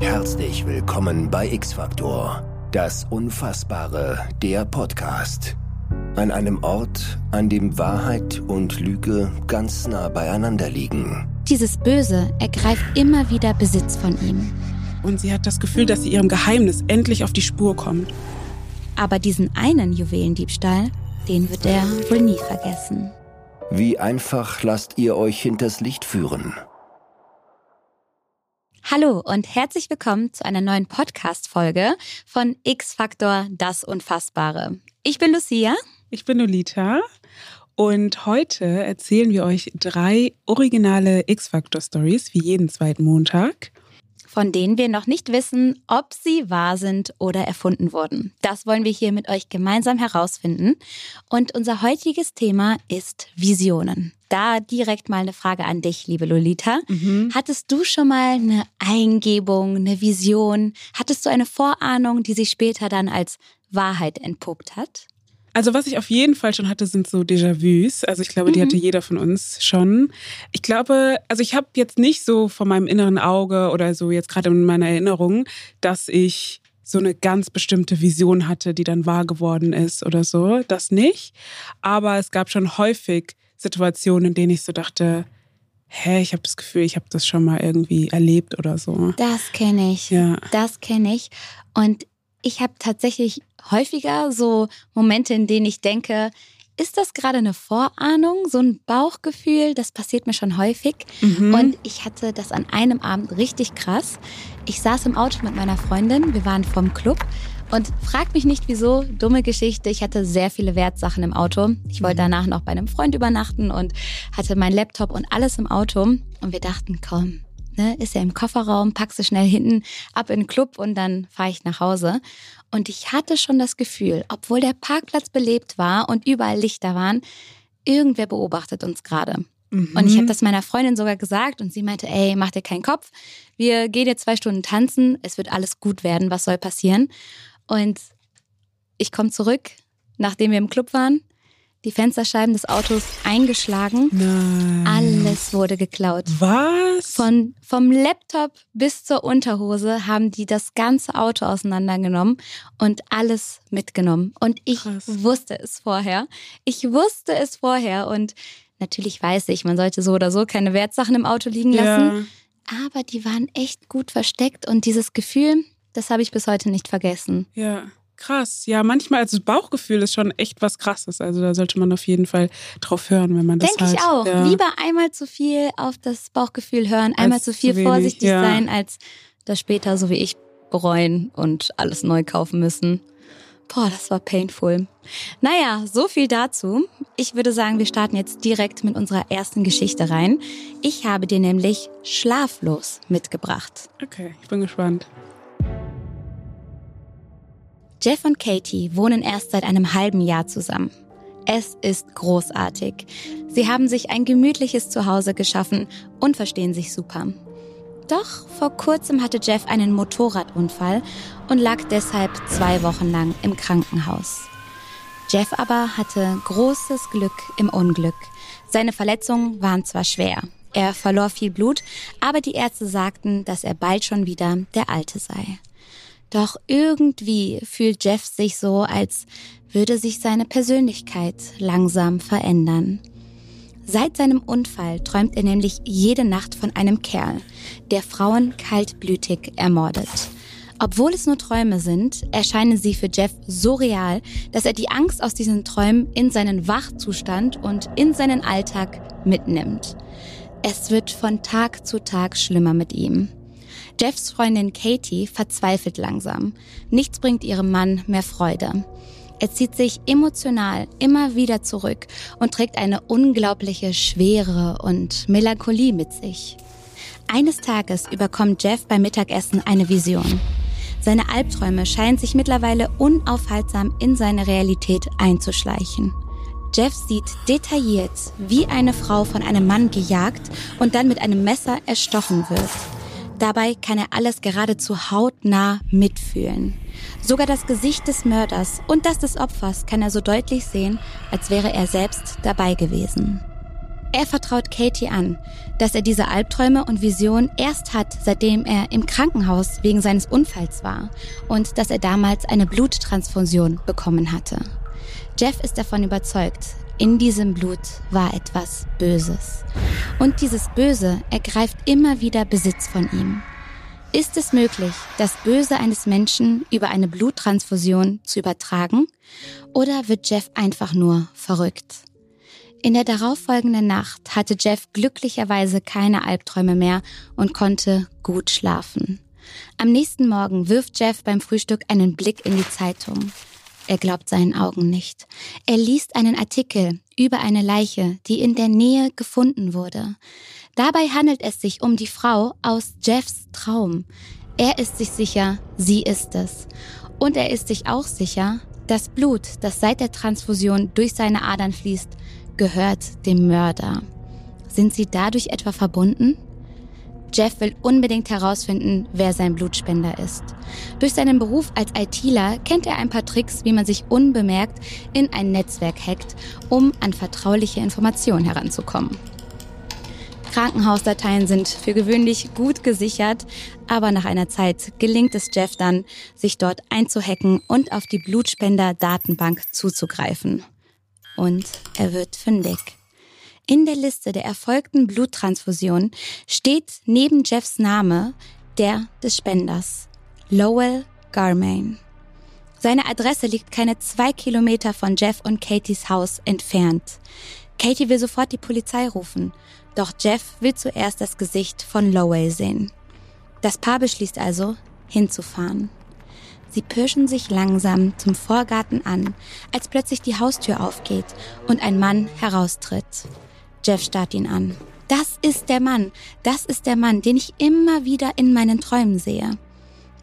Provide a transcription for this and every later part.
Herzlich willkommen bei X-Factor, das Unfassbare, der Podcast. An einem Ort, an dem Wahrheit und Lüge ganz nah beieinander liegen. Dieses Böse ergreift immer wieder Besitz von ihm. Und sie hat das Gefühl, dass sie ihrem Geheimnis endlich auf die Spur kommt. Aber diesen einen Juwelendiebstahl, den wird er wohl nie vergessen. Wie einfach lasst ihr euch hinters Licht führen? Hallo und herzlich willkommen zu einer neuen Podcast-Folge von X-Factor Das Unfassbare. Ich bin Lucia. Ich bin Nolita. Und heute erzählen wir euch drei originale X-Factor-Stories, wie jeden zweiten Montag von denen wir noch nicht wissen, ob sie wahr sind oder erfunden wurden. Das wollen wir hier mit euch gemeinsam herausfinden. Und unser heutiges Thema ist Visionen. Da direkt mal eine Frage an dich, liebe Lolita. Mhm. Hattest du schon mal eine Eingebung, eine Vision? Hattest du eine Vorahnung, die sich später dann als Wahrheit entpuppt hat? Also was ich auf jeden Fall schon hatte, sind so Déjà-vus. Also ich glaube, die hatte mhm. jeder von uns schon. Ich glaube, also ich habe jetzt nicht so von meinem inneren Auge oder so jetzt gerade in meiner Erinnerung, dass ich so eine ganz bestimmte Vision hatte, die dann wahr geworden ist oder so. Das nicht. Aber es gab schon häufig Situationen, in denen ich so dachte, hä, ich habe das Gefühl, ich habe das schon mal irgendwie erlebt oder so. Das kenne ich. Ja. Das kenne ich. Und ich habe tatsächlich häufiger so Momente, in denen ich denke, ist das gerade eine Vorahnung, so ein Bauchgefühl? Das passiert mir schon häufig. Mhm. Und ich hatte das an einem Abend richtig krass. Ich saß im Auto mit meiner Freundin, wir waren vom Club und frag mich nicht wieso, dumme Geschichte. Ich hatte sehr viele Wertsachen im Auto. Ich wollte mhm. danach noch bei einem Freund übernachten und hatte meinen Laptop und alles im Auto. Und wir dachten, komm, ne, ist ja im Kofferraum, pack sie schnell hinten ab in den Club und dann fahre ich nach Hause. Und ich hatte schon das Gefühl, obwohl der Parkplatz belebt war und überall Lichter waren, irgendwer beobachtet uns gerade. Mhm. Und ich habe das meiner Freundin sogar gesagt und sie meinte, ey, mach dir keinen Kopf. Wir gehen jetzt zwei Stunden tanzen, es wird alles gut werden, was soll passieren? Und ich komme zurück, nachdem wir im Club waren die Fensterscheiben des Autos eingeschlagen. Nein. Alles wurde geklaut. Was? Von, vom Laptop bis zur Unterhose haben die das ganze Auto auseinandergenommen und alles mitgenommen. Und ich Krass. wusste es vorher. Ich wusste es vorher und natürlich weiß ich, man sollte so oder so keine Wertsachen im Auto liegen lassen. Ja. Aber die waren echt gut versteckt und dieses Gefühl, das habe ich bis heute nicht vergessen. Ja. Krass. Ja, manchmal, also das Bauchgefühl ist schon echt was Krasses. Also da sollte man auf jeden Fall drauf hören, wenn man das Denke ich auch. Ja. Lieber einmal zu viel auf das Bauchgefühl hören, einmal als zu viel zu vorsichtig ja. sein, als das später, so wie ich, bereuen und alles neu kaufen müssen. Boah, das war painful. Naja, so viel dazu. Ich würde sagen, wir starten jetzt direkt mit unserer ersten Geschichte rein. Ich habe dir nämlich Schlaflos mitgebracht. Okay, ich bin gespannt. Jeff und Katie wohnen erst seit einem halben Jahr zusammen. Es ist großartig. Sie haben sich ein gemütliches Zuhause geschaffen und verstehen sich super. Doch vor kurzem hatte Jeff einen Motorradunfall und lag deshalb zwei Wochen lang im Krankenhaus. Jeff aber hatte großes Glück im Unglück. Seine Verletzungen waren zwar schwer. Er verlor viel Blut, aber die Ärzte sagten, dass er bald schon wieder der Alte sei. Doch irgendwie fühlt Jeff sich so, als würde sich seine Persönlichkeit langsam verändern. Seit seinem Unfall träumt er nämlich jede Nacht von einem Kerl, der Frauen kaltblütig ermordet. Obwohl es nur Träume sind, erscheinen sie für Jeff so real, dass er die Angst aus diesen Träumen in seinen Wachzustand und in seinen Alltag mitnimmt. Es wird von Tag zu Tag schlimmer mit ihm. Jeffs Freundin Katie verzweifelt langsam. Nichts bringt ihrem Mann mehr Freude. Er zieht sich emotional immer wieder zurück und trägt eine unglaubliche Schwere und Melancholie mit sich. Eines Tages überkommt Jeff beim Mittagessen eine Vision. Seine Albträume scheinen sich mittlerweile unaufhaltsam in seine Realität einzuschleichen. Jeff sieht detailliert, wie eine Frau von einem Mann gejagt und dann mit einem Messer erstochen wird. Dabei kann er alles geradezu hautnah mitfühlen. Sogar das Gesicht des Mörders und das des Opfers kann er so deutlich sehen, als wäre er selbst dabei gewesen. Er vertraut Katie an, dass er diese Albträume und Visionen erst hat, seitdem er im Krankenhaus wegen seines Unfalls war und dass er damals eine Bluttransfusion bekommen hatte. Jeff ist davon überzeugt, in diesem Blut war etwas Böses. Und dieses Böse ergreift immer wieder Besitz von ihm. Ist es möglich, das Böse eines Menschen über eine Bluttransfusion zu übertragen? Oder wird Jeff einfach nur verrückt? In der darauffolgenden Nacht hatte Jeff glücklicherweise keine Albträume mehr und konnte gut schlafen. Am nächsten Morgen wirft Jeff beim Frühstück einen Blick in die Zeitung. Er glaubt seinen Augen nicht. Er liest einen Artikel über eine Leiche, die in der Nähe gefunden wurde. Dabei handelt es sich um die Frau aus Jeffs Traum. Er ist sich sicher, sie ist es. Und er ist sich auch sicher, das Blut, das seit der Transfusion durch seine Adern fließt, gehört dem Mörder. Sind sie dadurch etwa verbunden? Jeff will unbedingt herausfinden, wer sein Blutspender ist. Durch seinen Beruf als ITler kennt er ein paar Tricks, wie man sich unbemerkt in ein Netzwerk hackt, um an vertrauliche Informationen heranzukommen. Krankenhausdateien sind für gewöhnlich gut gesichert, aber nach einer Zeit gelingt es Jeff dann, sich dort einzuhacken und auf die Blutspender-Datenbank zuzugreifen. Und er wird fündig. In der Liste der erfolgten Bluttransfusionen steht neben Jeffs Name der des Spenders, Lowell Garmain. Seine Adresse liegt keine zwei Kilometer von Jeff und Katies Haus entfernt. Katie will sofort die Polizei rufen, doch Jeff will zuerst das Gesicht von Lowell sehen. Das Paar beschließt also, hinzufahren. Sie pirschen sich langsam zum Vorgarten an, als plötzlich die Haustür aufgeht und ein Mann heraustritt. Jeff starrt ihn an. Das ist der Mann. Das ist der Mann, den ich immer wieder in meinen Träumen sehe.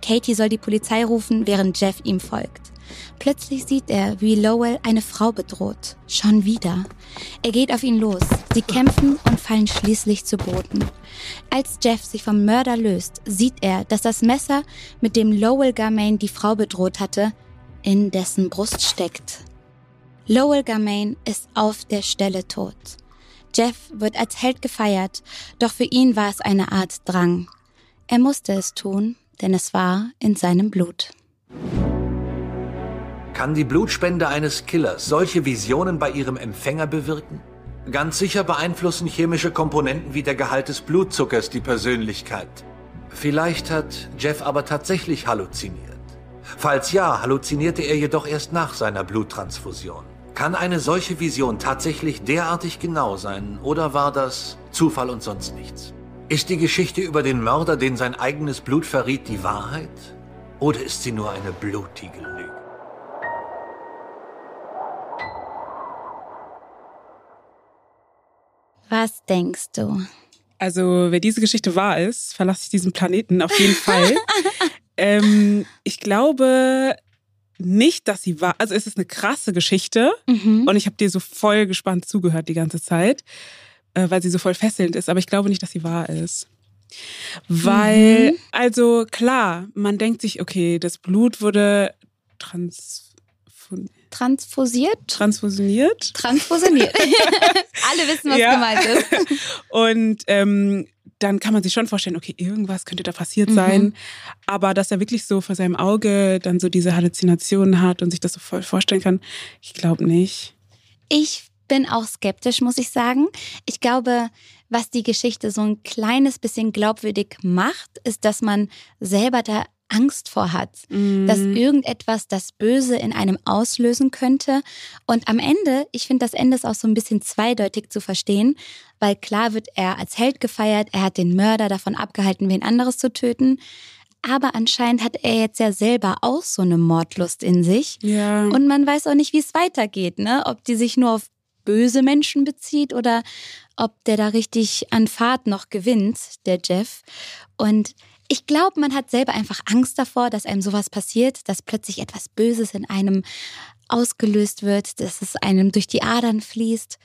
Katie soll die Polizei rufen, während Jeff ihm folgt. Plötzlich sieht er, wie Lowell eine Frau bedroht. Schon wieder. Er geht auf ihn los. Sie kämpfen und fallen schließlich zu Boden. Als Jeff sich vom Mörder löst, sieht er, dass das Messer, mit dem Lowell Garmain die Frau bedroht hatte, in dessen Brust steckt. Lowell Garmain ist auf der Stelle tot. Jeff wird als Held gefeiert, doch für ihn war es eine Art Drang. Er musste es tun, denn es war in seinem Blut. Kann die Blutspende eines Killers solche Visionen bei ihrem Empfänger bewirken? Ganz sicher beeinflussen chemische Komponenten wie der Gehalt des Blutzuckers die Persönlichkeit. Vielleicht hat Jeff aber tatsächlich halluziniert. Falls ja, halluzinierte er jedoch erst nach seiner Bluttransfusion. Kann eine solche Vision tatsächlich derartig genau sein oder war das Zufall und sonst nichts? Ist die Geschichte über den Mörder, den sein eigenes Blut verriet, die Wahrheit? Oder ist sie nur eine blutige Lüge? Was denkst du? Also, wer diese Geschichte wahr ist, verlasse ich diesen Planeten auf jeden Fall. ähm, ich glaube, nicht, dass sie war. Also es ist eine krasse Geschichte mhm. und ich habe dir so voll gespannt zugehört die ganze Zeit, äh, weil sie so voll fesselnd ist. Aber ich glaube nicht, dass sie wahr ist. Weil, mhm. also klar, man denkt sich, okay, das Blut wurde trans transfusiert. Transfusioniert. Transfusioniert. Alle wissen, was ja. gemeint ist. Und ähm, dann kann man sich schon vorstellen, okay, irgendwas könnte da passiert mhm. sein. Aber dass er wirklich so vor seinem Auge dann so diese Halluzinationen hat und sich das so voll vorstellen kann, ich glaube nicht. Ich bin auch skeptisch, muss ich sagen. Ich glaube, was die Geschichte so ein kleines bisschen glaubwürdig macht, ist, dass man selber da Angst vor hat, mm. dass irgendetwas das Böse in einem auslösen könnte. Und am Ende, ich finde, das Ende ist auch so ein bisschen zweideutig zu verstehen, weil klar wird er als Held gefeiert, er hat den Mörder davon abgehalten, wen anderes zu töten. Aber anscheinend hat er jetzt ja selber auch so eine Mordlust in sich. Ja. Und man weiß auch nicht, wie es weitergeht, ne? Ob die sich nur auf böse Menschen bezieht oder ob der da richtig an Fahrt noch gewinnt, der Jeff. Und ich glaube, man hat selber einfach Angst davor, dass einem sowas passiert, dass plötzlich etwas Böses in einem ausgelöst wird, dass es einem durch die Adern fließt.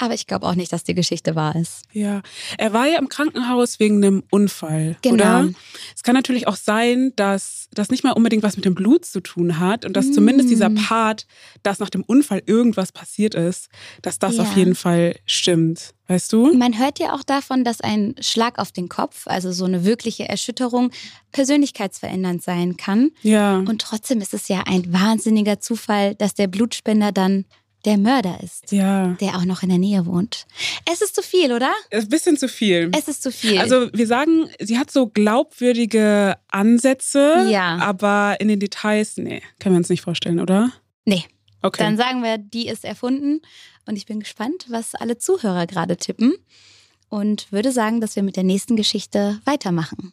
Aber ich glaube auch nicht, dass die Geschichte wahr ist. Ja, er war ja im Krankenhaus wegen einem Unfall, Genau. oder? Es kann natürlich auch sein, dass das nicht mal unbedingt was mit dem Blut zu tun hat und dass Mm. zumindest dieser Part, dass nach dem Unfall irgendwas passiert ist, dass das Ja. auf jeden Fall stimmt. Weißt du? Man hört ja auch davon, dass ein Schlag auf den Kopf, also so eine wirkliche Erschütterung, persönlichkeitsverändernd sein kann. Ja. Und trotzdem ist es ja ein wahnsinniger Zufall, dass der Blutspender dann der Mörder ist, ja. der auch noch in der Nähe wohnt. Es ist zu viel, oder? Ist ein bisschen zu viel. Es ist zu viel. Also wir sagen, sie hat so glaubwürdige Ansätze, Ja. aber in den Details, nee, können wir uns nicht vorstellen, oder? nee, Okay. dann sagen wir, die ist erfunden. Und ich bin gespannt, was alle Zuhörer gerade tippen. Und würde sagen, dass wir mit der nächsten Geschichte weitermachen.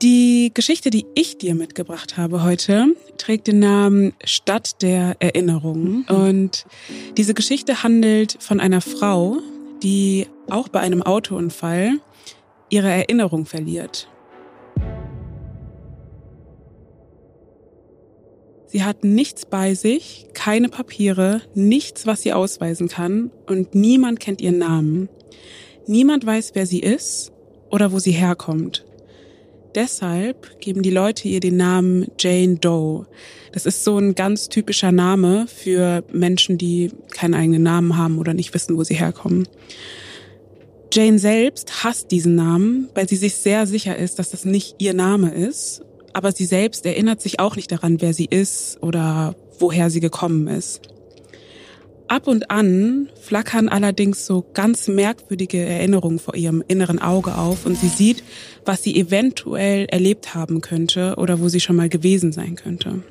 Die Geschichte, die ich dir mitgebracht habe heute, trägt den Namen Stadt der Erinnerung. Und diese Geschichte handelt von einer Frau, die auch bei einem Autounfall ihre Erinnerung verliert. Sie hat nichts bei sich, keine Papiere, nichts, was sie ausweisen kann und niemand kennt ihren Namen. Niemand weiß, wer sie ist oder wo sie herkommt. Deshalb geben die Leute ihr den Namen Jane Doe. Das ist so ein ganz typischer Name für Menschen, die keinen eigenen Namen haben oder nicht wissen, wo sie herkommen. Jane selbst hasst diesen Namen, weil sie sich sehr sicher ist, dass das nicht ihr Name ist. Aber sie selbst erinnert sich auch nicht daran, wer sie ist oder woher sie gekommen ist. Ab und an flackern allerdings so ganz merkwürdige Erinnerungen vor ihrem inneren Auge auf und sie sieht, was sie eventuell erlebt haben könnte oder wo sie schon mal gewesen sein könnte.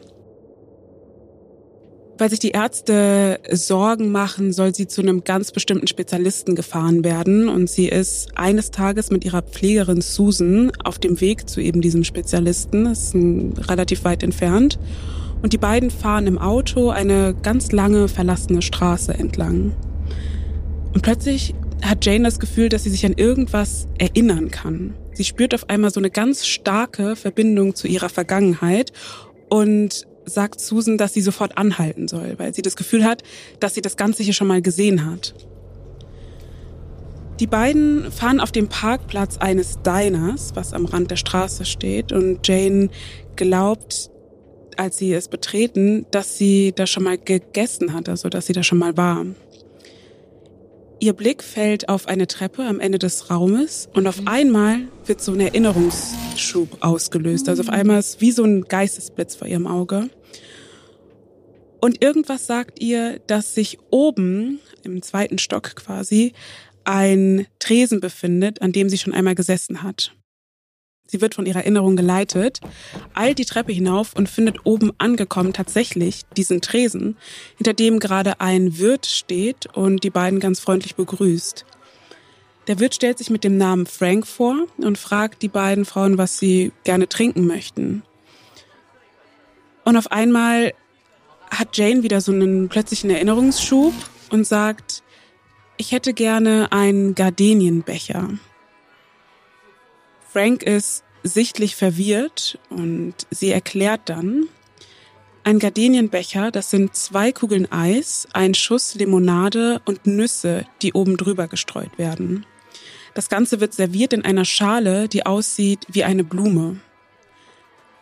Weil sich die Ärzte Sorgen machen, soll sie zu einem ganz bestimmten Spezialisten gefahren werden und sie ist eines Tages mit ihrer Pflegerin Susan auf dem Weg zu eben diesem Spezialisten, das ist relativ weit entfernt und die beiden fahren im Auto eine ganz lange verlassene Straße entlang. Und plötzlich hat Jane das Gefühl, dass sie sich an irgendwas erinnern kann. Sie spürt auf einmal so eine ganz starke Verbindung zu ihrer Vergangenheit und sagt Susan, dass sie sofort anhalten soll, weil sie das Gefühl hat, dass sie das Ganze hier schon mal gesehen hat. Die beiden fahren auf dem Parkplatz eines Diners, was am Rand der Straße steht, und Jane glaubt, als sie es betreten, dass sie da schon mal gegessen hat, also dass sie da schon mal war. Ihr Blick fällt auf eine Treppe am Ende des Raumes und auf einmal wird so ein Erinnerungsschub ausgelöst. Also auf einmal ist wie so ein Geistesblitz vor ihrem Auge. Und irgendwas sagt ihr, dass sich oben im zweiten Stock quasi ein Tresen befindet, an dem sie schon einmal gesessen hat. Sie wird von ihrer Erinnerung geleitet, eilt die Treppe hinauf und findet oben angekommen tatsächlich diesen Tresen, hinter dem gerade ein Wirt steht und die beiden ganz freundlich begrüßt. Der Wirt stellt sich mit dem Namen Frank vor und fragt die beiden Frauen, was sie gerne trinken möchten. Und auf einmal hat Jane wieder so einen plötzlichen Erinnerungsschub und sagt, ich hätte gerne einen Gardenienbecher. Frank ist sichtlich verwirrt und sie erklärt dann, ein Gardenienbecher, das sind zwei Kugeln Eis, ein Schuss Limonade und Nüsse, die oben drüber gestreut werden. Das Ganze wird serviert in einer Schale, die aussieht wie eine Blume.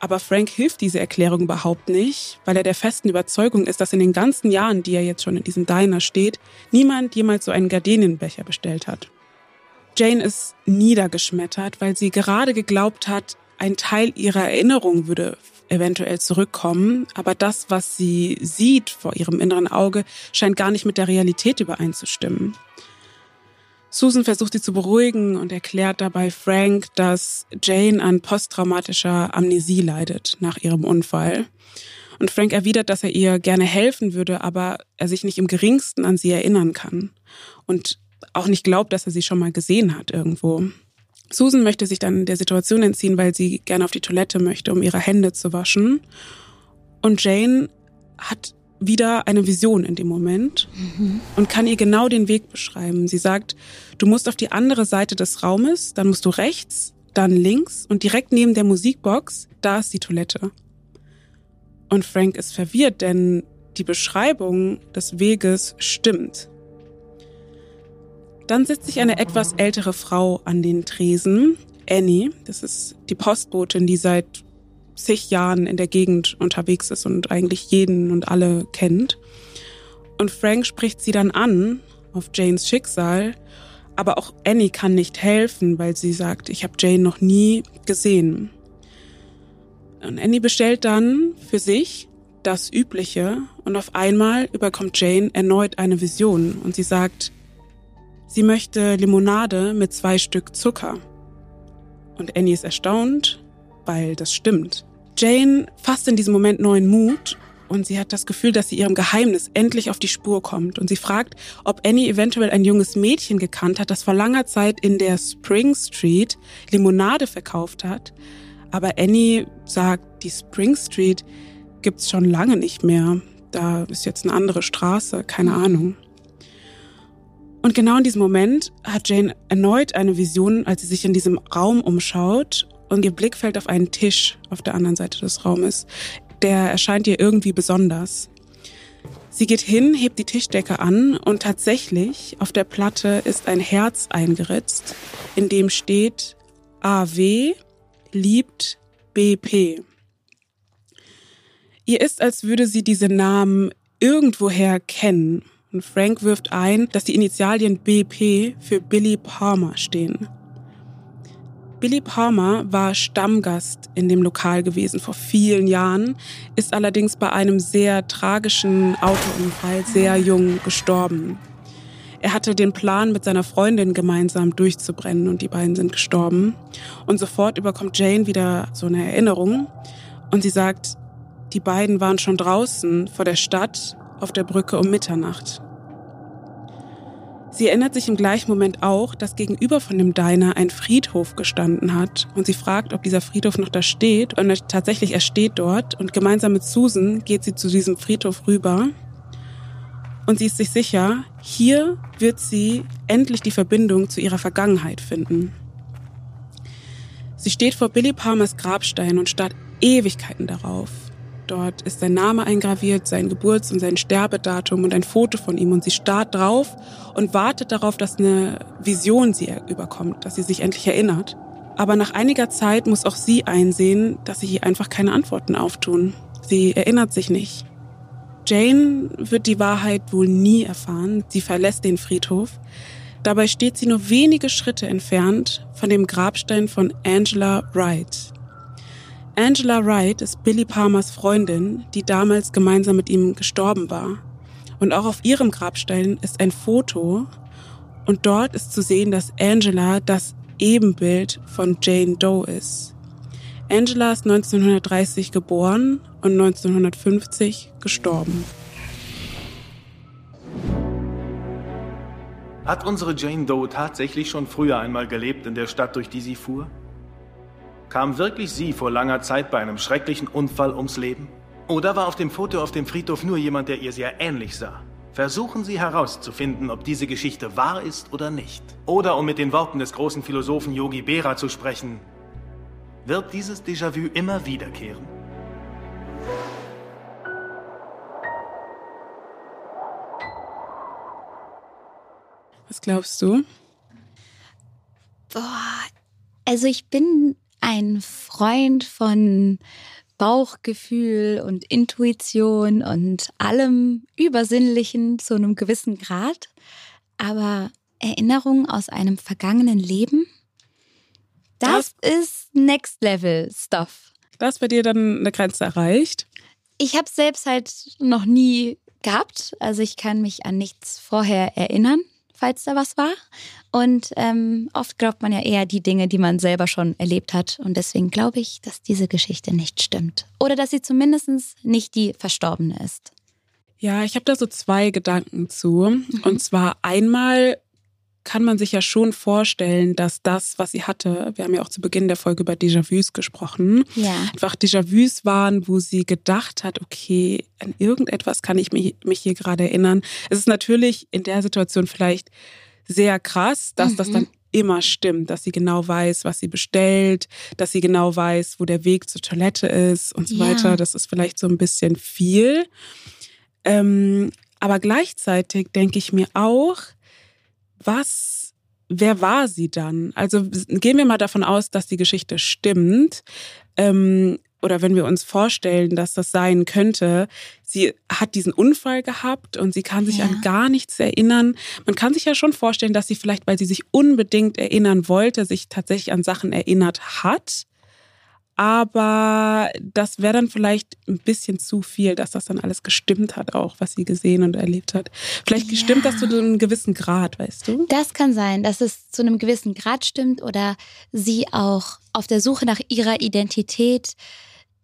Aber Frank hilft diese Erklärung überhaupt nicht, weil er der festen Überzeugung ist, dass in den ganzen Jahren, die er jetzt schon in diesem Diner steht, niemand jemals so einen Gardenienbecher bestellt hat. Jane ist niedergeschmettert, weil sie gerade geglaubt hat, ein Teil ihrer Erinnerung würde eventuell zurückkommen, aber das, was sie sieht vor ihrem inneren Auge, scheint gar nicht mit der Realität übereinzustimmen. Susan versucht sie zu beruhigen und erklärt dabei Frank, dass Jane an posttraumatischer Amnesie leidet nach ihrem Unfall. Und Frank erwidert, dass er ihr gerne helfen würde, aber er sich nicht im geringsten an sie erinnern kann. Und auch nicht glaubt, dass er sie schon mal gesehen hat irgendwo. Susan möchte sich dann der Situation entziehen, weil sie gerne auf die Toilette möchte, um ihre Hände zu waschen. Und Jane hat wieder eine Vision in dem Moment mhm. und kann ihr genau den Weg beschreiben. Sie sagt, du musst auf die andere Seite des Raumes, dann musst du rechts, dann links und direkt neben der Musikbox, da ist die Toilette. Und Frank ist verwirrt, denn die Beschreibung des Weges stimmt. Dann sitzt sich eine etwas ältere Frau an den Tresen, Annie, das ist die Postbotin, die seit zig Jahren in der Gegend unterwegs ist und eigentlich jeden und alle kennt. Und Frank spricht sie dann an auf Janes Schicksal, aber auch Annie kann nicht helfen, weil sie sagt, ich habe Jane noch nie gesehen. Und Annie bestellt dann für sich das Übliche und auf einmal überkommt Jane erneut eine Vision und sie sagt, sie möchte Limonade mit zwei Stück Zucker. Und Annie ist erstaunt, weil das stimmt. Jane fasst in diesem Moment neuen Mut und sie hat das Gefühl, dass sie ihrem Geheimnis endlich auf die Spur kommt. Und sie fragt, ob Annie eventuell ein junges Mädchen gekannt hat, das vor langer Zeit in der Spring Street Limonade verkauft hat. Aber Annie sagt, die Spring Street gibt's schon lange nicht mehr. Da ist jetzt eine andere Straße, keine Ahnung. Und genau in diesem Moment hat Jane erneut eine Vision, als sie sich in diesem Raum umschaut und ihr Blick fällt auf einen Tisch auf der anderen Seite des Raumes. Der erscheint ihr irgendwie besonders. Sie geht hin, hebt die Tischdecke an und tatsächlich auf der Platte ist ein Herz eingeritzt, in dem steht AW liebt BP. Ihr ist, als würde sie diese Namen irgendwoher kennen. Und Frank wirft ein, dass die Initialien BP für Billy Palmer stehen. Billy Palmer war Stammgast in dem Lokal gewesen vor vielen Jahren, ist allerdings bei einem sehr tragischen Autounfall sehr jung gestorben. Er hatte den Plan, mit seiner Freundin gemeinsam durchzubrennen und die beiden sind gestorben. Und sofort überkommt Jane wieder so eine Erinnerung und sie sagt, die beiden waren schon draußen vor der Stadt auf der Brücke um Mitternacht. Sie erinnert sich im gleichen Moment auch, dass gegenüber von dem Diner ein Friedhof gestanden hat und sie fragt, ob dieser Friedhof noch da steht und tatsächlich er steht dort und gemeinsam mit Susan geht sie zu diesem Friedhof rüber und sie ist sich sicher, hier wird sie endlich die Verbindung zu ihrer Vergangenheit finden. Sie steht vor Billy Palmers Grabstein und starrt Ewigkeiten darauf. Dort ist sein Name eingraviert, sein Geburts- und sein Sterbedatum und ein Foto von ihm. Und sie starrt drauf und wartet darauf, dass eine Vision sie überkommt, dass sie sich endlich erinnert. Aber nach einiger Zeit muss auch sie einsehen, dass sich ihr einfach keine Antworten auftun. Sie erinnert sich nicht. Jane wird die Wahrheit wohl nie erfahren. Sie verlässt den Friedhof. Dabei steht sie nur wenige Schritte entfernt von dem Grabstein von Angela Wright. Angela Wright ist Billy Palmers Freundin, die damals gemeinsam mit ihm gestorben war. Und auch auf ihrem Grabstein ist ein Foto und dort ist zu sehen, dass Angela das Ebenbild von Jane Doe ist. Angela ist 1930 geboren und 1950 gestorben. Hat unsere Jane Doe tatsächlich schon früher einmal gelebt in der Stadt, durch die sie fuhr? Kam wirklich sie vor langer Zeit bei einem schrecklichen Unfall ums Leben? Oder war auf dem Foto auf dem Friedhof nur jemand, der ihr sehr ähnlich sah? Versuchen Sie herauszufinden, ob diese Geschichte wahr ist oder nicht. Oder um mit den Worten des großen Philosophen Yogi Berra zu sprechen, wird dieses Déjà-vu immer wiederkehren? Was glaubst du? Boah, also ich bin ein Freund von Bauchgefühl und Intuition und allem Übersinnlichen zu einem gewissen Grad. Aber Erinnerungen aus einem vergangenen Leben, das, das ist Next Level Stuff. Das bei dir dann eine Grenze erreicht? Ich habe es selbst halt noch nie gehabt. Also ich kann mich an nichts vorher erinnern, falls da was war. Und ähm, oft glaubt man ja eher die Dinge, die man selber schon erlebt hat. Und deswegen glaube ich, dass diese Geschichte nicht stimmt. Oder dass sie zumindest nicht die Verstorbene ist. Ja, ich habe da so zwei Gedanken zu. Mhm. Und zwar einmal kann man sich ja schon vorstellen, dass das, was sie hatte, wir haben ja auch zu Beginn der Folge über Déjà-vus gesprochen, ja. einfach Déjà-vus waren, wo sie gedacht hat, okay, an irgendetwas kann ich mich, mich hier gerade erinnern. Es ist natürlich in der Situation vielleicht sehr krass, dass mhm. das dann immer stimmt, dass sie genau weiß, was sie bestellt, dass sie genau weiß, wo der Weg zur Toilette ist und so ja. weiter. Das ist vielleicht so ein bisschen viel. Ähm, aber gleichzeitig denke ich mir auch, was, wer war sie dann? Also gehen wir mal davon aus, dass die Geschichte stimmt. Ähm, oder wenn wir uns vorstellen, dass das sein könnte, sie hat diesen Unfall gehabt und sie kann sich ja. an gar nichts erinnern. Man kann sich ja schon vorstellen, dass sie vielleicht, weil sie sich unbedingt erinnern wollte, sich tatsächlich an Sachen erinnert hat. Aber das wäre dann vielleicht ein bisschen zu viel, dass das dann alles gestimmt hat, auch was sie gesehen und erlebt hat. Vielleicht ja. stimmt das zu einem gewissen Grad, weißt du? Das kann sein, dass es zu einem gewissen Grad stimmt oder sie auch auf der Suche nach ihrer Identität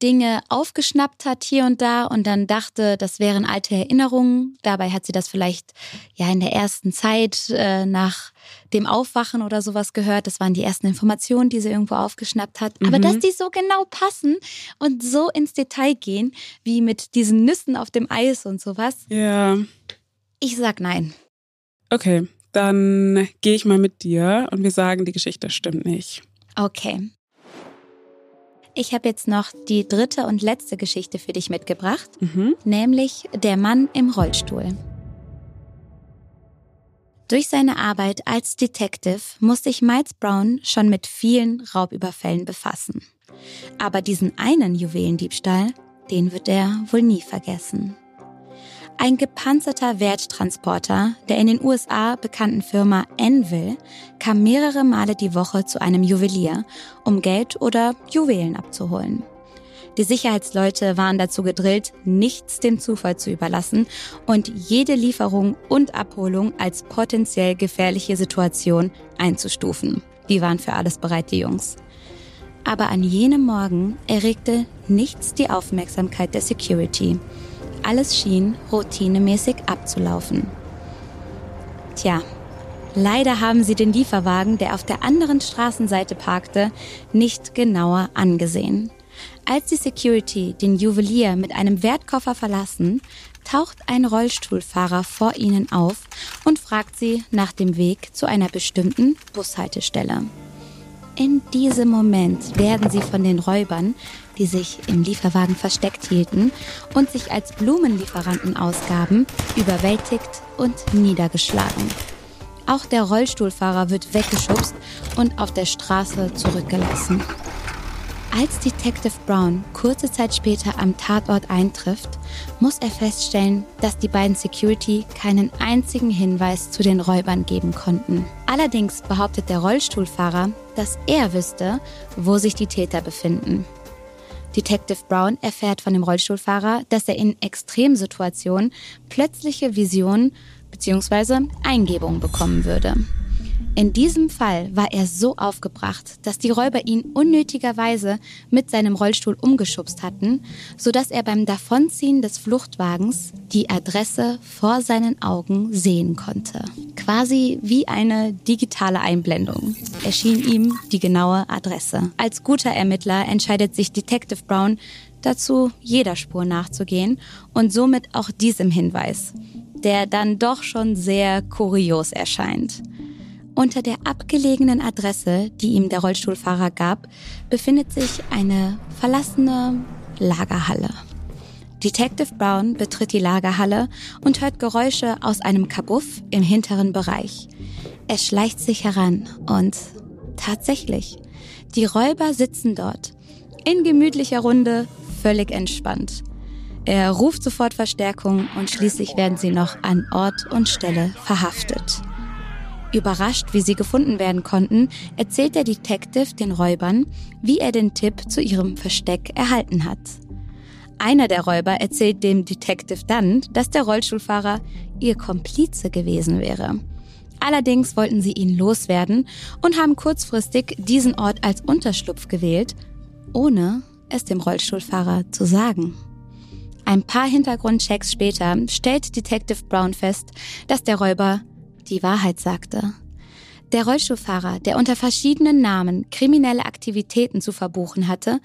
Dinge aufgeschnappt hat hier und da und dann dachte, das wären alte Erinnerungen. Dabei hat sie das vielleicht ja in der ersten Zeit äh, nach dem Aufwachen oder sowas gehört. Das waren die ersten Informationen, die sie irgendwo aufgeschnappt hat. Mhm. Aber dass die so genau passen und so ins Detail gehen, wie mit diesen Nüssen auf dem Eis und sowas. Ja. Ich sag nein. Okay, dann gehe ich mal mit dir und wir sagen, die Geschichte stimmt nicht. Okay. Ich habe jetzt noch die dritte und letzte Geschichte für dich mitgebracht, mhm. nämlich der Mann im Rollstuhl. Durch seine Arbeit als Detective muss sich Miles Brown schon mit vielen Raubüberfällen befassen. Aber diesen einen Juwelendiebstahl, den wird er wohl nie vergessen. Ein gepanzerter Werttransporter der in den USA bekannten Firma Envil kam mehrere Male die Woche zu einem Juwelier, um Geld oder Juwelen abzuholen. Die Sicherheitsleute waren dazu gedrillt, nichts dem Zufall zu überlassen und jede Lieferung und Abholung als potenziell gefährliche Situation einzustufen. Die waren für alles bereit, die Jungs. Aber an jenem Morgen erregte nichts die Aufmerksamkeit der Security. Alles schien routinemäßig abzulaufen. Tja, leider haben sie den Lieferwagen, der auf der anderen Straßenseite parkte, nicht genauer angesehen. Als die Security den Juwelier mit einem Wertkoffer verlassen, taucht ein Rollstuhlfahrer vor ihnen auf und fragt sie nach dem Weg zu einer bestimmten Bushaltestelle. In diesem Moment werden sie von den Räubern die sich im Lieferwagen versteckt hielten und sich als Blumenlieferanten ausgaben, überwältigt und niedergeschlagen. Auch der Rollstuhlfahrer wird weggeschubst und auf der Straße zurückgelassen. Als Detective Brown kurze Zeit später am Tatort eintrifft, muss er feststellen, dass die beiden Security keinen einzigen Hinweis zu den Räubern geben konnten. Allerdings behauptet der Rollstuhlfahrer, dass er wüsste, wo sich die Täter befinden. Detective Brown erfährt von dem Rollstuhlfahrer, dass er in Extremsituationen plötzliche Visionen bzw. Eingebungen bekommen würde. In diesem Fall war er so aufgebracht, dass die Räuber ihn unnötigerweise mit seinem Rollstuhl umgeschubst hatten, sodass er beim Davonziehen des Fluchtwagens die Adresse vor seinen Augen sehen konnte. Quasi wie eine digitale Einblendung erschien ihm die genaue Adresse. Als guter Ermittler entscheidet sich Detective Brown dazu, jeder Spur nachzugehen und somit auch diesem Hinweis, der dann doch schon sehr kurios erscheint. Unter der abgelegenen Adresse, die ihm der Rollstuhlfahrer gab, befindet sich eine verlassene Lagerhalle. Detective Brown betritt die Lagerhalle und hört Geräusche aus einem Kabuff im hinteren Bereich. Er schleicht sich heran und tatsächlich, die Räuber sitzen dort, in gemütlicher Runde, völlig entspannt. Er ruft sofort Verstärkung und schließlich werden sie noch an Ort und Stelle verhaftet. Überrascht, wie sie gefunden werden konnten, erzählt der Detective den Räubern, wie er den Tipp zu ihrem Versteck erhalten hat. Einer der Räuber erzählt dem Detective dann, dass der Rollstuhlfahrer ihr Komplize gewesen wäre. Allerdings wollten sie ihn loswerden und haben kurzfristig diesen Ort als Unterschlupf gewählt, ohne es dem Rollstuhlfahrer zu sagen. Ein paar Hintergrundchecks später stellt Detective Brown fest, dass der Räuber die Wahrheit sagte. Der Rollstuhlfahrer, der unter verschiedenen Namen kriminelle Aktivitäten zu verbuchen hatte,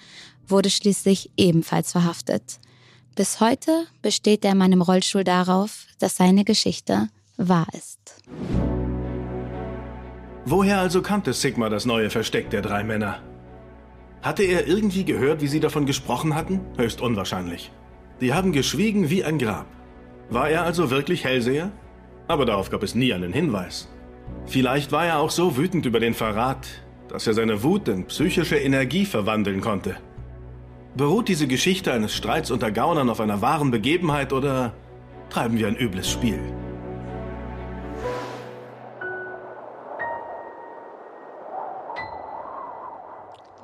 wurde schließlich ebenfalls verhaftet. Bis heute besteht der Mann im Rollstuhl darauf, dass seine Geschichte wahr ist. Woher also kannte Sigma das neue Versteck der drei Männer? Hatte er irgendwie gehört, wie sie davon gesprochen hatten? Höchst unwahrscheinlich. Die haben geschwiegen wie ein Grab. War er also wirklich Hellseher? Aber darauf gab es nie einen Hinweis. Vielleicht war er auch so wütend über den Verrat, dass er seine Wut in psychische Energie verwandeln konnte. Beruht diese Geschichte eines Streits unter Gaunern auf einer wahren Begebenheit oder treiben wir ein übles Spiel?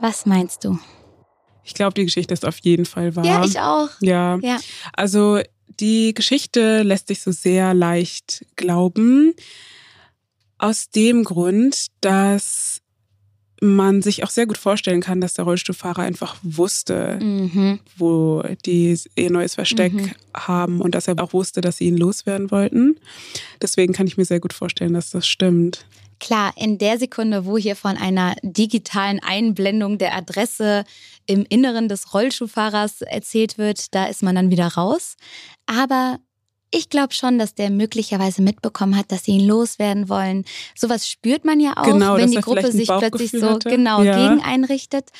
Was meinst du? Ich glaube, die Geschichte ist auf jeden Fall wahr. Ja, ich auch. Ja. Ja. Also die Geschichte lässt sich so sehr leicht glauben. Aus dem Grund, dass man sich auch sehr gut vorstellen kann, dass der Rollstuhlfahrer einfach wusste, Mhm. wo die ihr neues Versteck Mhm. haben und dass er auch wusste, dass sie ihn loswerden wollten. Deswegen kann ich mir sehr gut vorstellen, dass das stimmt. Klar, in der Sekunde, wo hier von einer digitalen Einblendung der Adresse im Inneren des Rollschuhfahrers erzählt wird, da ist man dann wieder raus. Aber ich glaube schon, dass der möglicherweise mitbekommen hat, dass sie ihn loswerden wollen. Sowas spürt man ja auch, Genau, wenn die Gruppe sich plötzlich so hatte. genau Ja. gegen einrichtet.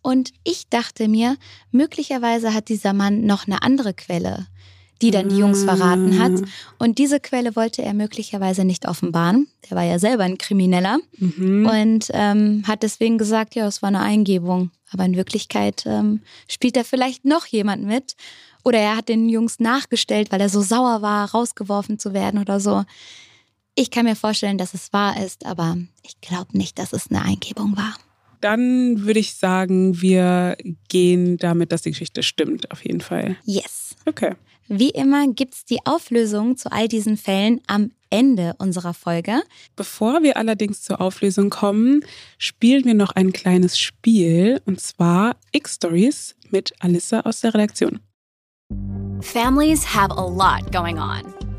Und ich dachte mir, möglicherweise hat dieser Mann noch eine andere Quelle, die dann die Jungs verraten hat. Ah. Und diese Quelle wollte er möglicherweise nicht offenbaren. Der war ja selber ein Krimineller Mhm. und ähm, hat deswegen gesagt, ja, es war eine Eingebung. Aber in Wirklichkeit ähm, spielt da vielleicht noch jemand mit. Oder er hat den Jungs nachgestellt, weil er so sauer war, rausgeworfen zu werden oder so. Ich kann mir vorstellen, dass es wahr ist, aber ich glaube nicht, dass es eine Eingebung war. Dann würde ich sagen, wir gehen damit, dass die Geschichte stimmt, auf jeden Fall. Yes. Okay. Wie immer gibt's die Auflösung zu all diesen Fällen am Ende unserer Folge. Bevor wir allerdings zur Auflösung kommen, spielen wir noch ein kleines Spiel und zwar X-Stories mit Alissa aus der Redaktion. Families have a lot going on.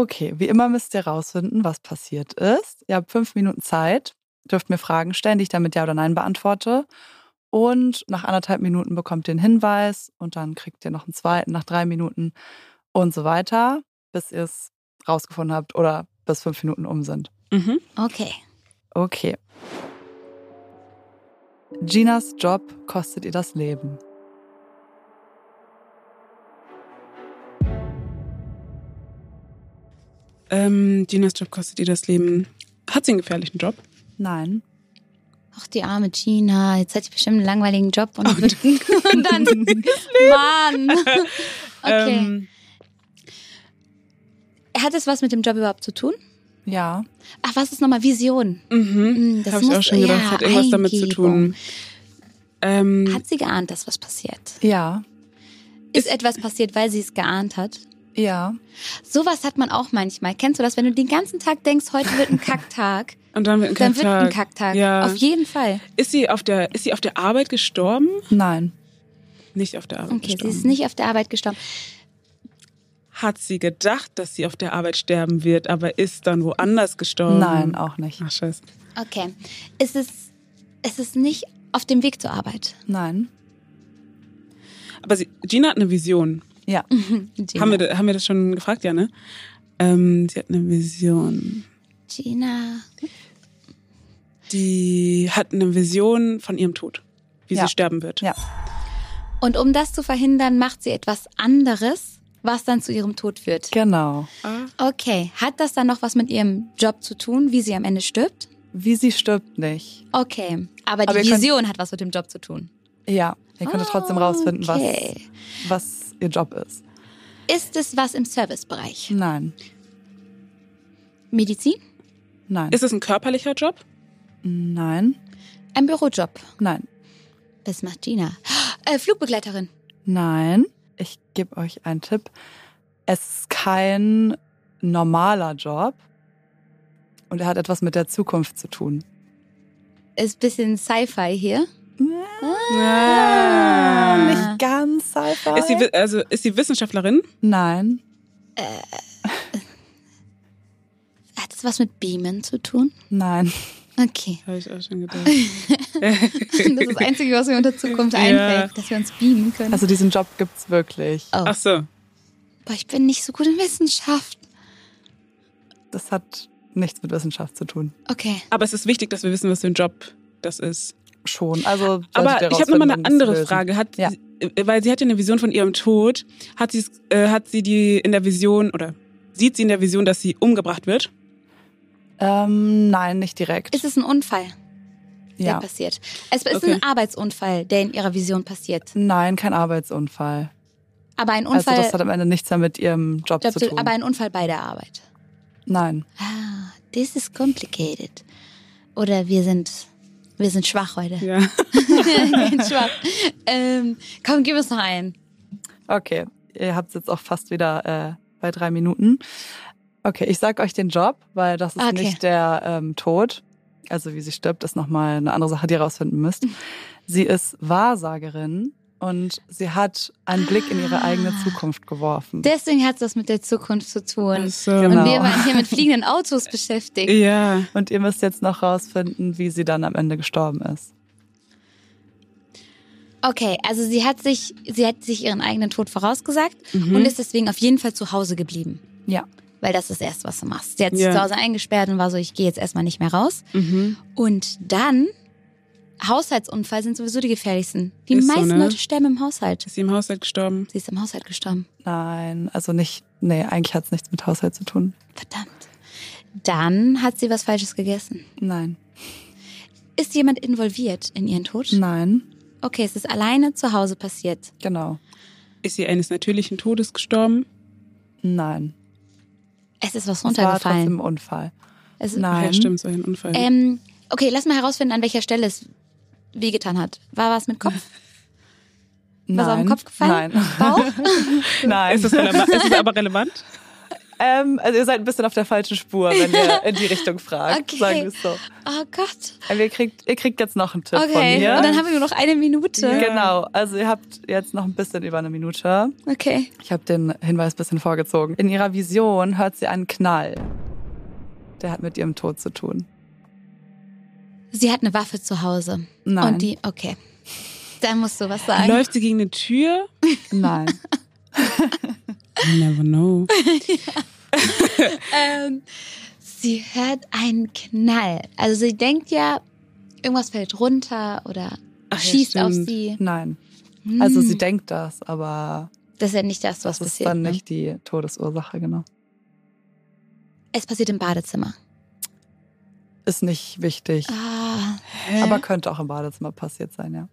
Okay, wie immer müsst ihr rausfinden, was passiert ist. Ihr habt fünf Minuten Zeit, dürft mir Fragen stellen, die ich dann mit Ja oder Nein beantworte. Und nach anderthalb Minuten bekommt ihr einen Hinweis und dann kriegt ihr noch einen zweiten nach drei Minuten und so weiter, bis ihr es rausgefunden habt oder bis fünf Minuten um sind. Mhm. Okay. Okay. Ginas Job kostet ihr das Leben. Ähm, Ginas Job kostet ihr das Leben. Hat sie einen gefährlichen Job? Nein. Ach, die arme Gina. Jetzt hat sie bestimmt einen langweiligen Job und, und dann. Mann. Okay. Ähm, Hat es was mit dem Job überhaupt zu tun? Ja. Ach, was ist nochmal Vision? mhm. Mm, das Habe ich muss- auch schon gedacht. ja, hat irgendwas damit zu tun. Eingebung. Ähm, Hat sie geahnt, dass was passiert? Ja. Ist etwas passiert, weil sie es geahnt hat? Ja. Sowas hat man auch manchmal. Kennst du das, wenn du den ganzen Tag denkst, heute wird ein Kacktag? und dann wird ein dann wird ein Kacktag. Kacktag. Ja. Auf jeden Fall. Ist sie auf der ist sie auf der Arbeit gestorben? Nein. Nicht auf der Arbeit Okay, sie gestorben. ist nicht auf der Arbeit gestorben. Hat sie gedacht, dass sie auf der Arbeit sterben wird, aber ist dann woanders gestorben? Nein, auch nicht. Ach scheiße. Okay. Ist es, ist es nicht auf dem Weg zur Arbeit? Nein. Aber sie, Gina hat eine Vision. Ja. Gina. Haben wir, haben wir das schon gefragt, ja, ne? Ähm, sie hat eine Vision. Gina. Die hat eine Vision von ihrem Tod, wie Ja. sie sterben wird. Ja. Und um das zu verhindern, macht sie etwas anderes. was dann zu ihrem Tod führt. Genau. Okay, hat das dann noch was mit ihrem Job zu tun, wie sie am Ende stirbt? Wie sie stirbt nicht. Okay, aber die Aber ihr könnt- Vision hat was mit dem Job zu tun. Ja, ihr könntet trotzdem rausfinden, was, Okay. was ihr Job ist. Ist es was im Servicebereich? Nein, Medizin? nein, Ist es ein körperlicher Job? nein, Ein Bürojob? nein, Was macht Gina? Äh, Flugbegleiterin. nein. Ich gebe euch einen Tipp. Es ist kein normaler Job und er hat etwas mit der Zukunft zu tun. Ist ein bisschen Sci-Fi hier. Ah. Nicht ganz Sci-Fi. Ist sie, also, ist sie Wissenschaftlerin? Nein, Hat es was mit Beamen zu tun? nein. Okay. Habe ich auch schon gedacht. Das ist das Einzige, was mir unter Zukunft Ja. einfällt, dass wir uns beamen können. Also diesen Job gibt's wirklich. oh. Ach so. Boah, ich bin nicht so gut in Wissenschaft. Das hat nichts mit Wissenschaft zu tun. Okay. Aber es ist wichtig, dass wir wissen, was für ein Job das ist. Schon. Also Aber ich habe nochmal eine andere lösen. Frage. Hat, Ja. äh, Weil sie hat ja eine Vision von ihrem Tod. Hat, sie's, äh, hat sie die in der Vision oder sieht sie in der Vision, dass sie umgebracht wird? Ähm, nein, nicht direkt. Ist es ein Unfall, der ja. passiert? Es ist Okay. ein Arbeitsunfall, der in ihrer Vision passiert. Nein, kein Arbeitsunfall. Aber ein Unfall, Also das hat am Ende nichts mehr mit ihrem Job, Job zu zu- tun. aber ein Unfall bei der Arbeit. Nein. Ah, this is complicated. Oder wir sind, wir sind schwach heute. Ja. Ganz schwach. Ähm, komm, gib uns noch einen. Okay, ihr habt jetzt auch fast wieder äh, bei drei Minuten. Okay, ich sag euch den Job, weil das ist Okay. nicht der ähm, Tod. Also wie sie stirbt, ist nochmal eine andere Sache, die ihr rausfinden müsst. Sie ist Wahrsagerin und sie hat einen Blick in ihre eigene Zukunft geworfen. Deswegen hat es was mit der Zukunft zu tun. So. Und Genau. wir waren hier mit fliegenden Autos beschäftigt. Ja. Und ihr müsst jetzt noch rausfinden, wie sie dann am Ende gestorben ist. Okay, also sie hat sich, sie hat sich ihren eigenen Tod vorausgesagt Mhm. und ist deswegen auf jeden Fall zu Hause geblieben. Ja. Weil das ist erst, was du machst. Sie hat sich Ja. zu Hause eingesperrt und war so, ich gehe jetzt erstmal nicht mehr raus. Mhm. Und dann, Haushaltsunfall sind sowieso die gefährlichsten. Die Ist so, meisten ne? Leute sterben im Haushalt. Ist sie im Haushalt gestorben? Sie ist im Haushalt gestorben. Nein, also nicht, nee, eigentlich hat es nichts mit Haushalt zu tun. Verdammt. Dann hat sie was Falsches gegessen. Nein. Ist jemand involviert in ihren Tod? Nein, Okay, es ist alleine zu Hause passiert. genau. Ist sie eines natürlichen Todes gestorben? Nein. Es ist was Es war trotzdem runtergefallen. ein Unfall. Es, Nein. ja, stimmt, es war ein Unfall. ähm, okay, lass mal herausfinden, an welcher Stelle es wehgetan hat. War was mit Kopf? Was auf den Nein. Kopf gefallen? Nein. Bauch? Nein. ist, es ist es aber relevant? Ähm, also ihr seid ein bisschen auf der falschen Spur, wenn ihr in die Richtung fragt. Okay. Sagen wir es so. Oh Gott. Aber ihr kriegt, ihr kriegt jetzt noch einen Tipp von Okay, mir. und dann haben wir nur noch eine Minute. Genau, also ihr habt jetzt noch ein bisschen über eine Minute. Okay. Ich habe den Hinweis ein bisschen vorgezogen. In ihrer Vision hört sie einen Knall. Der hat mit ihrem Tod zu tun. Sie hat eine Waffe zu Hause. Nein. Und die, okay. Dann musst du was sagen. Läuft sie gegen eine Tür? Nein. You never know. Ähm, sie hört einen Knall. Also sie denkt ja, irgendwas fällt runter oder Ach ja, schießt auf stimmt. sie. Nein. Hm. Also sie denkt das, aber Das ist ja nicht das, was das ist passiert. dann ne? nicht die Todesursache, genau. Es passiert im Badezimmer. Ist nicht wichtig, Ah, aber könnte auch im Badezimmer passiert sein, ja.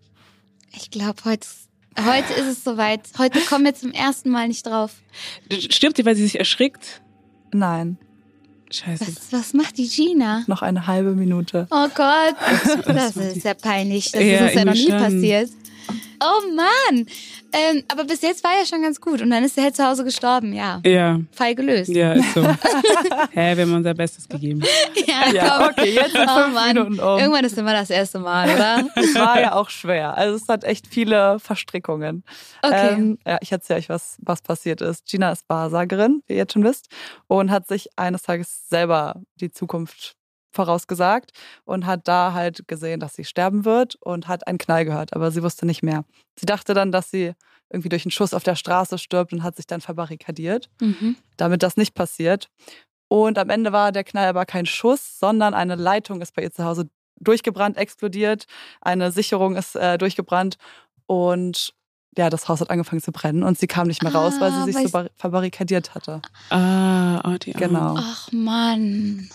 ich glaube, heute, heute ist es soweit. Heute kommen wir zum ersten Mal nicht drauf. Stirbt sie, weil sie sich erschrickt? Nein, Scheiße. Was, was macht die Gina? noch eine halbe Minute. Oh Gott, das ist ja peinlich. Das Ja, ist uns ja noch nie schon. passiert. Oh Mann! Ähm, aber bis jetzt war ja schon ganz gut. Und dann ist er halt zu Hause gestorben, ja. Ja, Fall gelöst. ja, ist so. Hä, wir haben unser Bestes gegeben. Ja, Ja, okay, jetzt sind Oh fünf Mann. Minuten um. Irgendwann ist immer das erste Mal, oder? Es war ja auch schwer. Also es hat echt viele Verstrickungen. Okay. Ähm, ja, ich erzähle euch, was, was passiert ist. Gina ist Wahrsagerin, wie ihr jetzt schon wisst, und hat sich eines Tages selber die Zukunft vorausgesagt und hat da halt gesehen, dass sie sterben wird und hat einen Knall gehört, aber sie wusste nicht mehr. Sie dachte dann, dass sie irgendwie durch einen Schuss auf der Straße stirbt und hat sich dann verbarrikadiert, Mhm. damit das nicht passiert. Und am Ende war der Knall aber kein Schuss, sondern eine Leitung ist bei ihr zu Hause durchgebrannt, explodiert, eine Sicherung ist äh, durchgebrannt und ja, das Haus hat angefangen zu brennen und sie kam nicht mehr raus, weil Ah, sie sich weil so bar- verbarrikadiert hatte. Ah, oh, die Arme. Genau. Ach Mann.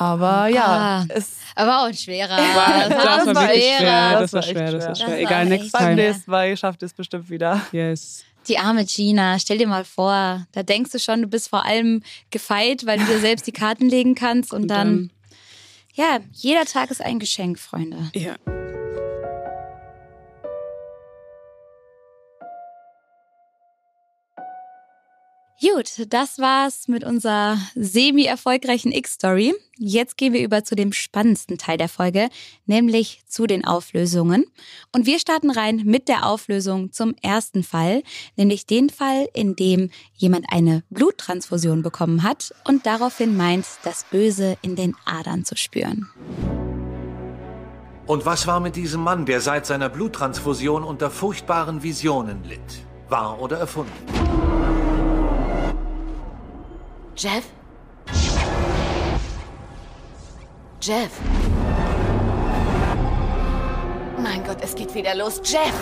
Aber ja, Ah. es Aber auch ein schwerer. War, das, Das war war wirklich echt schwer. Das war Das war schwer, das war schwer. Das Egal, war next beim time. schwer. nächsten Mal schafft es bestimmt wieder. Yes. Die arme Gina, stell dir mal vor, da denkst du schon, du bist vor allem gefeit, weil du dir selbst die Karten legen kannst und, Und dann, dann- ja, jeder Tag ist ein Geschenk, Freunde. Ja. Gut, das war's mit unserer semi-erfolgreichen X-Story. Jetzt gehen wir über zu dem spannendsten Teil der Folge, nämlich zu den Auflösungen. Und wir starten rein mit der Auflösung zum ersten Fall, nämlich den Fall, in dem jemand eine Bluttransfusion bekommen hat und daraufhin meint, das Böse in den Adern zu spüren. Und was war mit diesem Mann, der seit seiner Bluttransfusion unter furchtbaren Visionen litt? Wahr oder erfunden? Jeff? Jeff? Mein Gott, es geht wieder los. Jeff!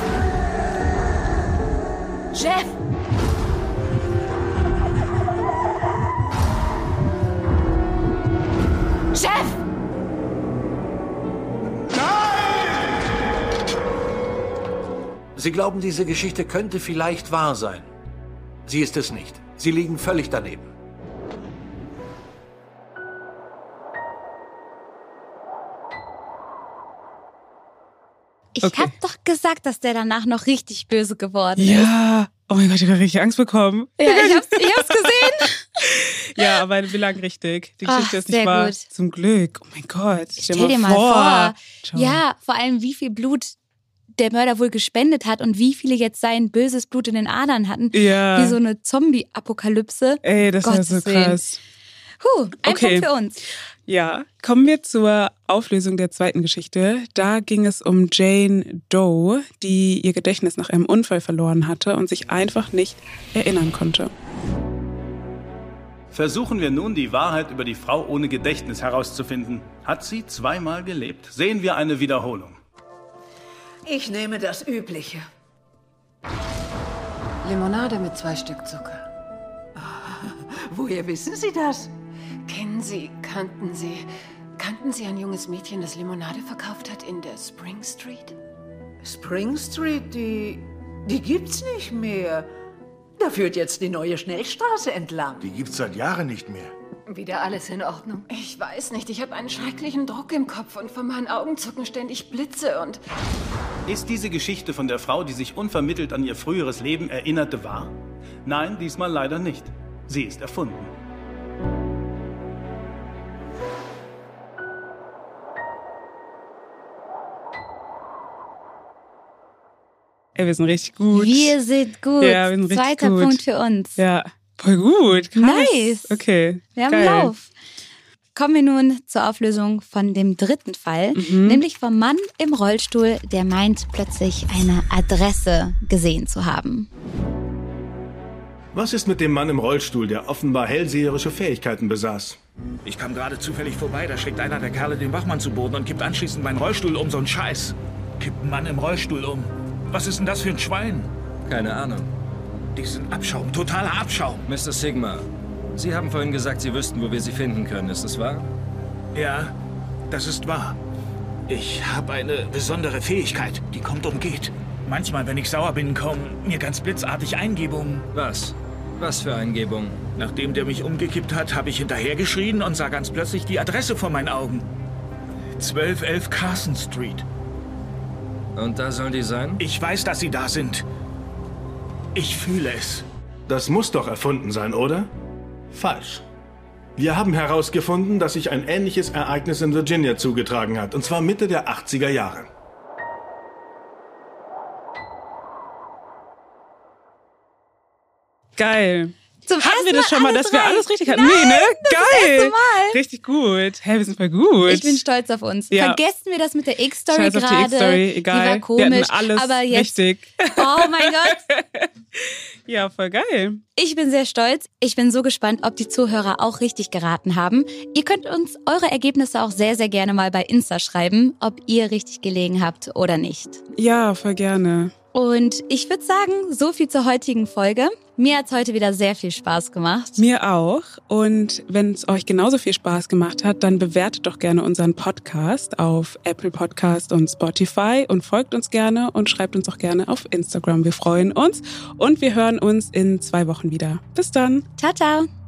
Jeff! Jeff! Sie glauben, diese Geschichte könnte vielleicht wahr sein. Sie ist es nicht. Sie liegen völlig daneben. Ich Okay. hab doch gesagt, dass der danach noch richtig böse geworden ist. Ja. Oh mein Gott, ich habe richtig Angst bekommen. Ja, ich hab's, ich hab's gesehen. Ja, aber wir lagen richtig. Die Ach, Geschichte ist nicht wahr. gut. Zum Glück. Oh mein Gott. Stell dir mal vor. Ciao. Ja, vor allem wie viel Blut der Mörder wohl gespendet hat und wie viele jetzt sein böses Blut in den Adern hatten. Ja. Wie so eine Zombie-Apokalypse. Ey, das war Gottes so krass. Puh, ein Okay. Punkt für uns. Ja, kommen wir zur Auflösung der zweiten Geschichte. Da ging es um Jane Doe, die ihr Gedächtnis nach einem Unfall verloren hatte und sich einfach nicht erinnern konnte. Versuchen wir nun, die Wahrheit über die Frau ohne Gedächtnis herauszufinden. Hat sie zweimal gelebt? Sehen wir eine Wiederholung. Ich nehme das Übliche. Limonade mit zwei Stück Zucker. Woher wissen Sie das? Kennen Sie, kannten Sie, kannten Sie ein junges Mädchen, das Limonade verkauft hat in der Spring Street? Spring Street, die. die gibt's nicht mehr. Da führt jetzt die neue Schnellstraße entlang. Die gibt's seit Jahren nicht mehr. Wieder alles in Ordnung? Ich weiß nicht, ich habe einen schrecklichen Druck im Kopf und vor meinen Augen zucken ständig Blitze und... Ist diese Geschichte von der Frau, die sich unvermittelt an ihr früheres Leben erinnerte, wahr? Nein, diesmal leider nicht. Sie ist erfunden. Ey, wir sind richtig gut. Wir sind gut. Ja, wir sind richtig Zweiter gut. Punkt für uns. Ja, voll gut. Krass. Nice. Okay. Wir haben geil. Lauf. Kommen wir nun zur Auflösung von dem dritten Fall, Mhm. nämlich vom Mann im Rollstuhl, der meint plötzlich eine Adresse gesehen zu haben. Was ist mit dem Mann im Rollstuhl, der offenbar hellseherische Fähigkeiten besaß? Ich kam gerade zufällig vorbei, da schlägt einer der Kerle den Wachmann zu Boden und kippt anschließend meinen Rollstuhl um, so ein Scheiß. Kippt ein Mann im Rollstuhl um. Was ist denn das für ein Schwein? Keine Ahnung. Diesen Abschaum, totaler Abschaum. Mr. Sigma, Sie haben vorhin gesagt, Sie wüssten, wo wir Sie finden können. Ist es wahr? Ja, das ist wahr. Ich habe eine besondere Fähigkeit, die kommt und geht. Manchmal, wenn ich sauer bin, kommen mir ganz blitzartig Eingebungen. Was? Was für Eingebungen? Nachdem der mich umgekippt hat, habe ich hinterhergeschrien und sah ganz plötzlich die Adresse vor meinen Augen. 1211 Carson Street. Und da sollen die sein? Ich weiß, dass sie da sind. Ich fühle es. Das muss doch erfunden sein, oder? Falsch. Wir haben herausgefunden, dass sich ein ähnliches Ereignis in Virginia zugetragen hat, und zwar Mitte der 80er Jahre. Geil. Zum Hatten wir das schon mal, dass wir alles richtig hatten? nee, ne? Nein, Geil. Richtig gut. Hey, wir sind voll gut. Ich bin stolz auf uns. Ja. Vergessen wir das mit der X-Story die gerade. X-Story, Die egal. war Wir komisch. hatten alles aber jetzt. richtig. Oh mein Gott. Ja, voll geil. Ich bin sehr stolz. Ich bin so gespannt, ob die Zuhörer auch richtig geraten haben. Ihr könnt uns eure Ergebnisse auch sehr, sehr gerne mal bei Insta schreiben, ob ihr richtig gelegen habt oder nicht. Ja, voll gerne. Und ich würde sagen, so viel zur heutigen Folge. Mir hat's heute wieder sehr viel Spaß gemacht. Mir auch. Und wenn es euch genauso viel Spaß gemacht hat, dann bewertet doch gerne unseren Podcast auf Apple Podcast und Spotify und folgt uns gerne und schreibt uns auch gerne auf Instagram. Wir freuen uns und wir hören uns in zwei Wochen wieder. Bis dann. Ciao, ciao.